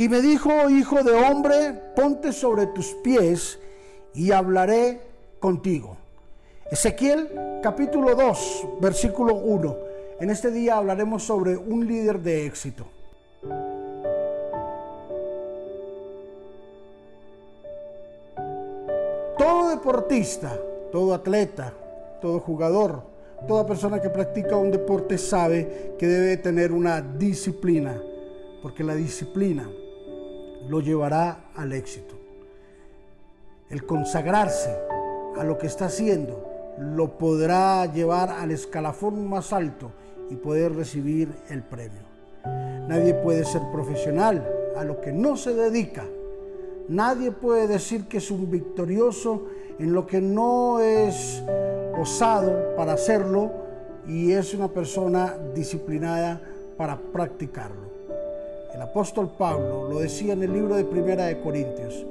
Y me dijo, hijo de hombre, ponte sobre tus pies y hablaré contigo. Ezequiel capítulo 2, versículo 1. En este día hablaremos sobre un líder de éxito. Todo deportista, todo atleta, todo jugador, toda persona que practica un deporte sabe que debe tener una disciplina, porque la disciplina lo llevará al éxito. El consagrarse a lo que está haciendo lo podrá llevar al escalafón más alto y poder recibir el premio. Nadie puede ser profesional a lo que no se dedica. Nadie puede decir que es un victorioso en lo que no es osado para hacerlo y es una persona disciplinada para practicarlo. El apóstol Pablo lo decía en el libro de Primera de Corintios,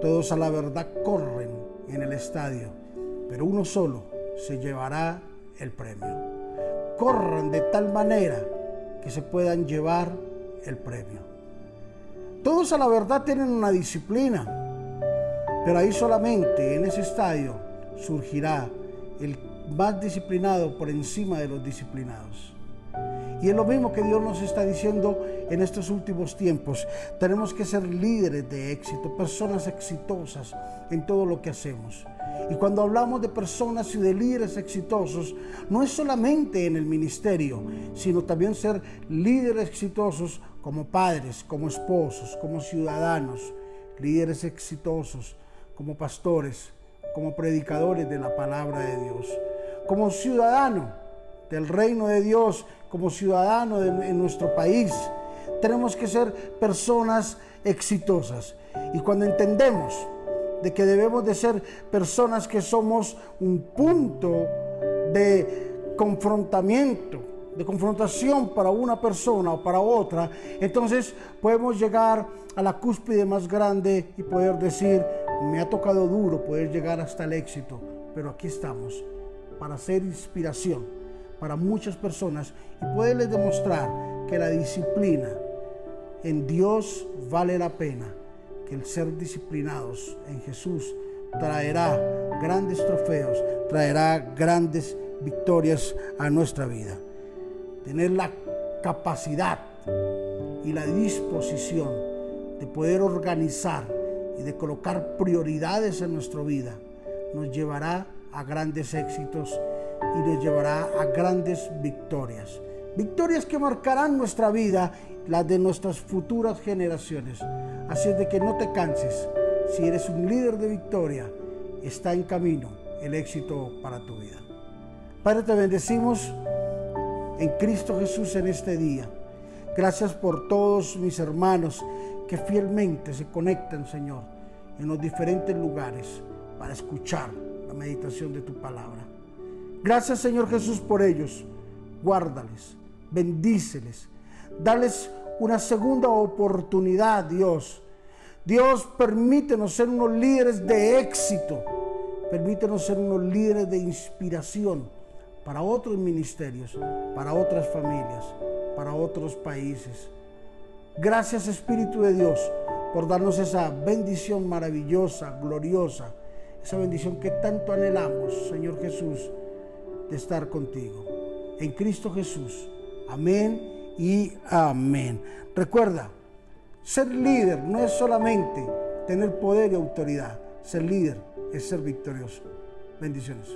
todos a la verdad corren en el estadio, pero uno solo se llevará el premio. Corran de tal manera que se puedan llevar el premio. Todos a la verdad tienen una disciplina, pero ahí solamente en ese estadio surgirá el más disciplinado por encima de los disciplinados. Y es lo mismo que Dios nos está diciendo en estos últimos tiempos. Tenemos que ser líderes de éxito, personas exitosas en todo lo que hacemos. Y cuando hablamos de personas y de líderes exitosos, no es solamente en el ministerio, sino también ser líderes exitosos como padres, como esposos, como ciudadanos, líderes exitosos como pastores, como predicadores de la palabra de Dios, como ciudadano del reino de Dios, como ciudadano de, en nuestro país. Tenemos que ser personas exitosas. Y cuando entendemos de que debemos de ser personas que somos un punto de confrontamiento, de confrontación para una persona o para otra, entonces podemos llegar a la cúspide más grande y poder decir, me ha tocado duro poder llegar hasta el éxito, pero aquí estamos para ser inspiración para muchas personas y poderles demostrar que la disciplina en Dios vale la pena, que el ser disciplinados en Jesús traerá grandes trofeos, traerá grandes victorias a nuestra vida. Tener la capacidad y la disposición de poder organizar y de colocar prioridades en nuestra vida nos llevará a grandes éxitos y nos llevará a grandes victorias. Victorias que marcarán nuestra vida, las de nuestras futuras generaciones. Así es de que no te canses. Si eres un líder de victoria, está en camino el éxito para tu vida. Padre, te bendecimos en Cristo Jesús en este día. Gracias por todos mis hermanos que fielmente se conectan, Señor, en los diferentes lugares para escuchar la meditación de tu palabra. Gracias, Señor Jesús, por ellos. Guárdales, bendíceles, dales una segunda oportunidad, Dios. Dios, permítenos ser unos líderes de éxito. Permítenos ser unos líderes de inspiración para otros ministerios, para otras familias, para otros países. Gracias Espíritu de Dios por darnos esa bendición maravillosa, gloriosa, esa bendición que tanto anhelamos, Señor Jesús, de estar contigo. En Cristo Jesús. Amén y amén. Recuerda, ser líder no es solamente tener poder y autoridad. Ser líder es ser victorioso. Bendiciones.